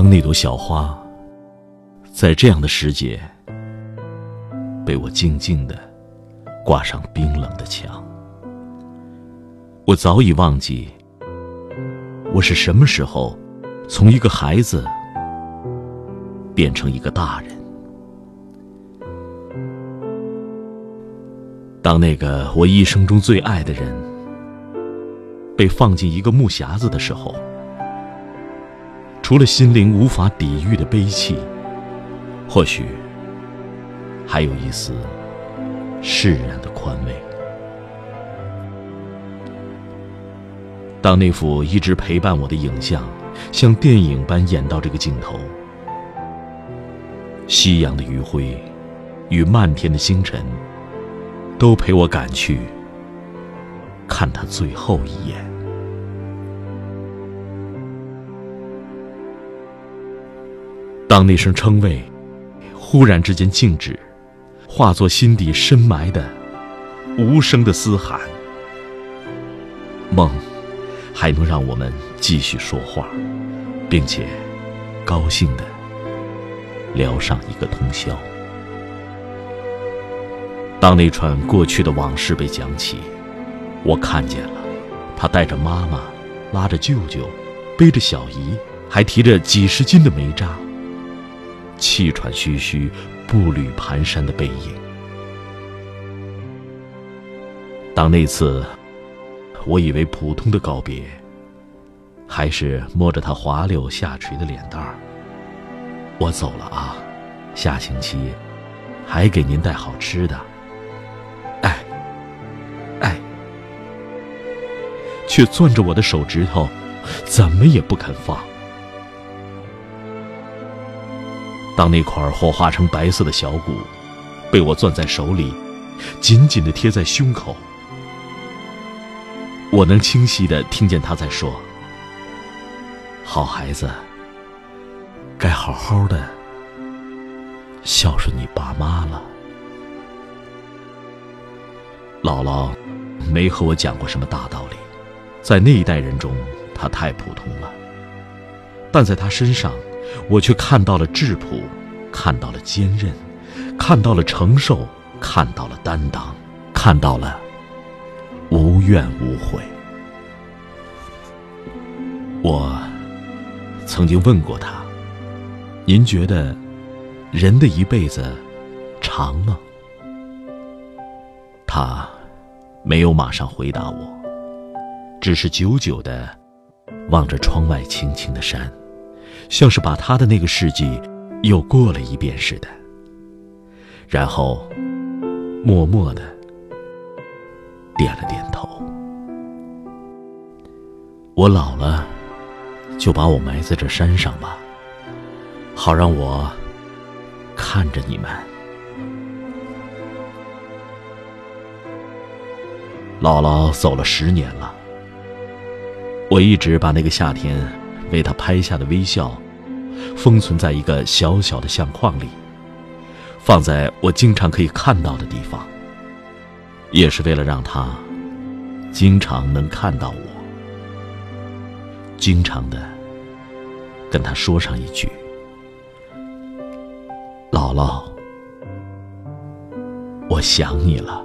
当那朵小花，在这样的时节，被我静静的挂上冰冷的墙，我早已忘记，我是什么时候从一个孩子变成一个大人。当那个我一生中最爱的人被放进一个木匣子的时候，除了心灵无法抵御的悲戚，或许还有一丝释然的宽慰。当那幅一直陪伴我的影像像电影般演到这个镜头，夕阳的余晖与漫天的星辰。都陪我赶去看他最后一眼。当那声称谓忽然之间静止，化作心底深埋的无声的嘶喊，梦还能让我们继续说话，并且高兴的聊上一个通宵。当那串过去的往事被讲起，我看见了，他带着妈妈，拉着舅舅，背着小姨，还提着几十斤的煤渣，气喘吁吁、步履蹒跚的背影。当那次，我以为普通的告别，还是摸着他滑溜下垂的脸蛋儿。我走了啊，下星期还给您带好吃的。哎，哎却攥着我的手指头，怎么也不肯放。当那块火化成白色的小骨被我攥在手里，紧紧的贴在胸口，我能清晰的听见他在说：“好孩子，该好好的孝顺你爸妈了。”姥姥没和我讲过什么大道理。在那一代人中，她太普通了。但在她身上，我却看到了质朴，看到了坚韧，看到了承受，看到了担当，看到了无怨无悔。我曾经问过他：“您觉得人的一辈子长吗？”他没有马上回答我。只是久久的望着窗外青青的山，像是把他的那个世纪又过了一遍似的。然后默默的点了点头。我老了，就把我埋在这山上吧，好让我看着你们。姥姥走了十年了。我一直把那个夏天为他拍下的微笑，封存在一个小小的相框里，放在我经常可以看到的地方，也是为了让他经常能看到我，经常的跟他说上一句：“姥姥，我想你了。”